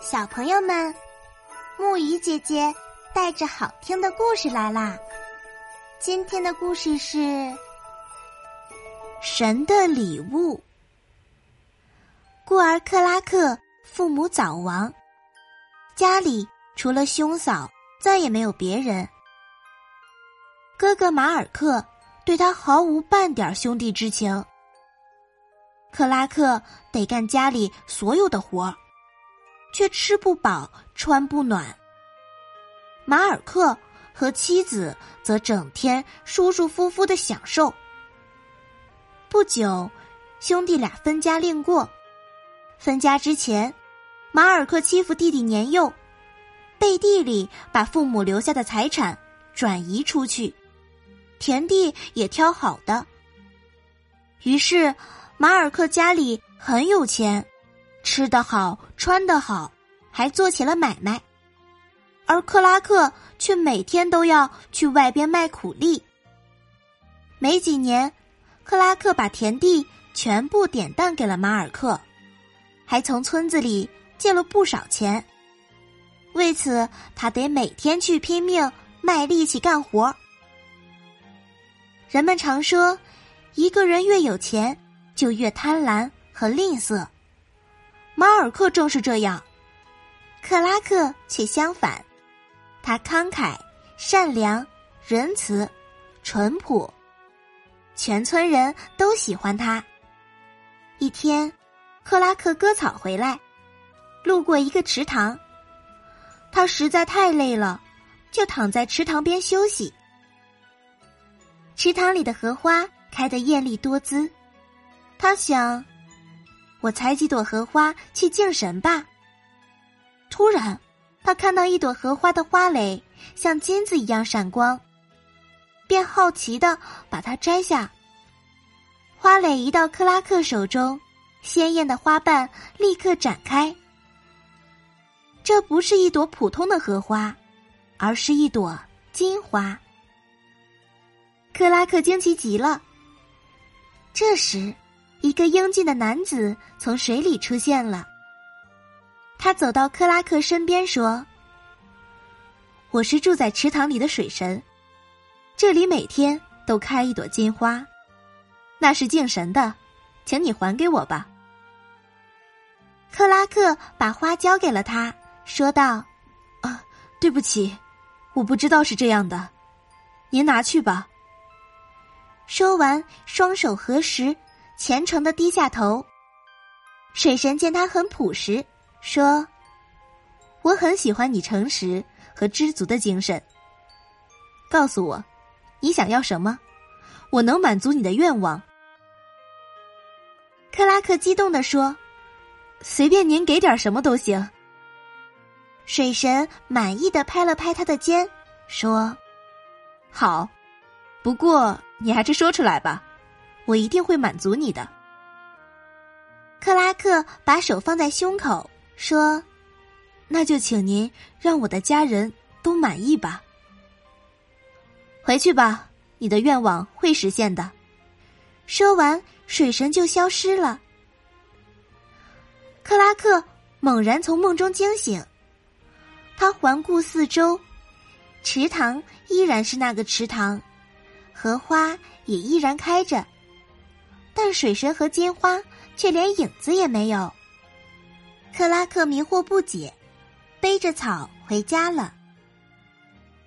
小朋友们，木鱼姐姐带着好听的故事来啦！今天的故事是《神的礼物》。孤儿克拉克父母早亡，家里除了兄嫂，再也没有别人。哥哥马尔克对他毫无半点兄弟之情。克拉克得干家里所有的活儿。却吃不饱，穿不暖。马尔克和妻子则整天舒舒服服的享受。不久，兄弟俩分家另过。分家之前，马尔克欺负弟弟年幼，背地里把父母留下的财产转移出去，田地也挑好的。于是，马尔克家里很有钱。吃得好，穿得好，还做起了买卖，而克拉克却每天都要去外边卖苦力。没几年，克拉克把田地全部典当给了马尔克，还从村子里借了不少钱。为此，他得每天去拼命卖力气干活。人们常说，一个人越有钱，就越贪婪和吝啬。马尔克正是这样，克拉克却相反，他慷慨、善良、仁慈、淳朴，全村人都喜欢他。一天，克拉克割草回来，路过一个池塘，他实在太累了，就躺在池塘边休息。池塘里的荷花开得艳丽多姿，他想。我采几朵荷花去敬神吧。突然，他看到一朵荷花的花蕾像金子一样闪光，便好奇的把它摘下。花蕾移到克拉克手中，鲜艳的花瓣立刻展开。这不是一朵普通的荷花，而是一朵金花。克拉克惊奇极了。这时。一个英俊的男子从水里出现了。他走到克拉克身边说：“我是住在池塘里的水神，这里每天都开一朵金花，那是敬神的，请你还给我吧。”克拉克把花交给了他，说道：“啊，对不起，我不知道是这样的，您拿去吧。”说完，双手合十。虔诚的低下头。水神见他很朴实，说：“我很喜欢你诚实和知足的精神。告诉我，你想要什么？我能满足你的愿望。”克拉克激动的说：“随便您给点什么都行。”水神满意的拍了拍他的肩，说：“好，不过你还是说出来吧。”我一定会满足你的。克拉克把手放在胸口，说：“那就请您让我的家人都满意吧。回去吧，你的愿望会实现的。”说完，水神就消失了。克拉克猛然从梦中惊醒，他环顾四周，池塘依然是那个池塘，荷花也依然开着。但水神和金花却连影子也没有。克拉克迷惑不解，背着草回家了。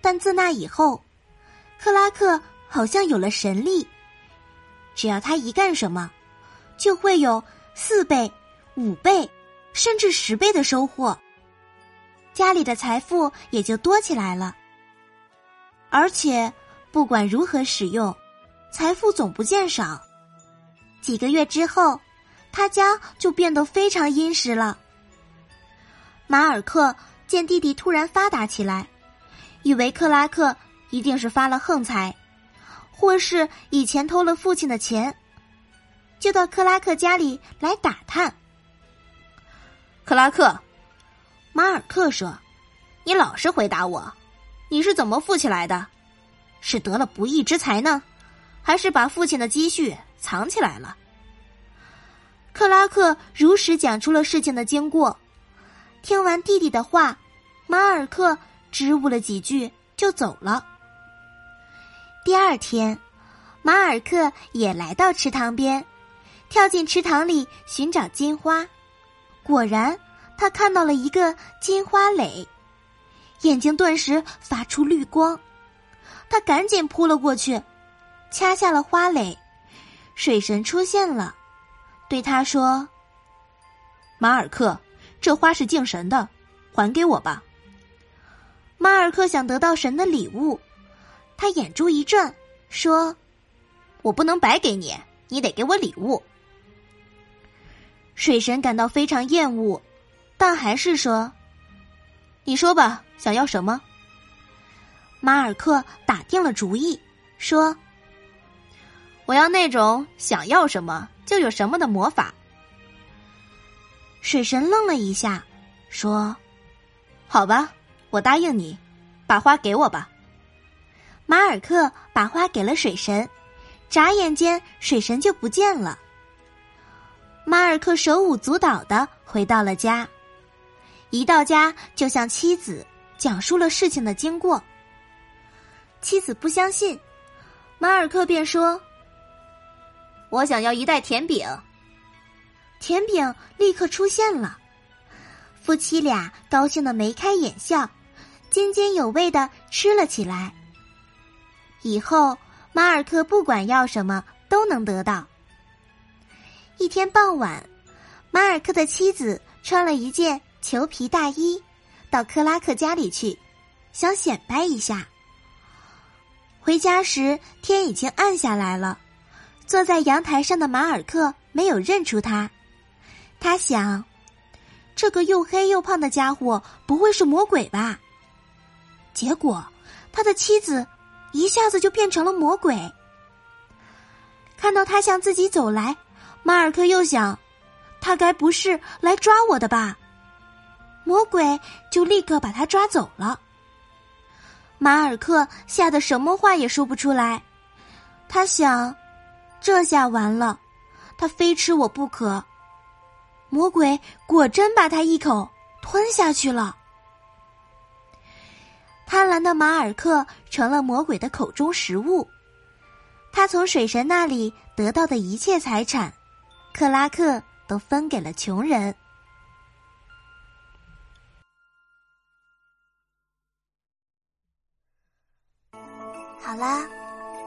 但自那以后，克拉克好像有了神力，只要他一干什么，就会有四倍、五倍，甚至十倍的收获。家里的财富也就多起来了。而且，不管如何使用，财富总不见少。几个月之后，他家就变得非常殷实了。马尔克见弟弟突然发达起来，以为克拉克一定是发了横财，或是以前偷了父亲的钱，就到克拉克家里来打探。克拉克，马尔克说：“你老实回答我，你是怎么富起来的？是得了不义之财呢，还是把父亲的积蓄？”藏起来了。克拉克如实讲出了事情的经过，听完弟弟的话，马尔克支吾了几句就走了。第二天，马尔克也来到池塘边，跳进池塘里寻找金花。果然，他看到了一个金花蕾，眼睛顿时发出绿光。他赶紧扑了过去，掐下了花蕾。水神出现了，对他说：“马尔克，这花是敬神的，还给我吧。”马尔克想得到神的礼物，他眼珠一转，说：“我不能白给你，你得给我礼物。”水神感到非常厌恶，但还是说：“你说吧，想要什么？”马尔克打定了主意，说：“我要那种想要什么就有什么的魔法。”水神愣了一下，说：“好吧，我答应你，把花给我吧。”马尔克把花给了水神，眨眼间水神就不见了。马尔克手舞足蹈的回到了家，一到家就向妻子讲述了事情的经过。妻子不相信，马尔克便说：“我想要一袋甜饼。”甜饼立刻出现了，夫妻俩高兴的眉开眼笑，津津有味的吃了起来。以后马尔克不管要什么都能得到。一天傍晚，马尔克的妻子穿了一件裘皮大衣，到克拉克家里去，想显摆一下。回家时，天已经暗下来了。坐在阳台上的马尔克没有认出他，他想，这个又黑又胖的家伙不会是魔鬼吧？结果，他的妻子一下子就变成了魔鬼。看到他向自己走来，马尔克又想，他该不是来抓我的吧？魔鬼就立刻把他抓走了。马尔克吓得什么话也说不出来，他想，这下完了，他非吃我不可。魔鬼果真把他一口吞下去了。贪婪的马尔克成了魔鬼的口中食物，他从水神那里得到的一切财产，克拉克都分给了穷人。好啦，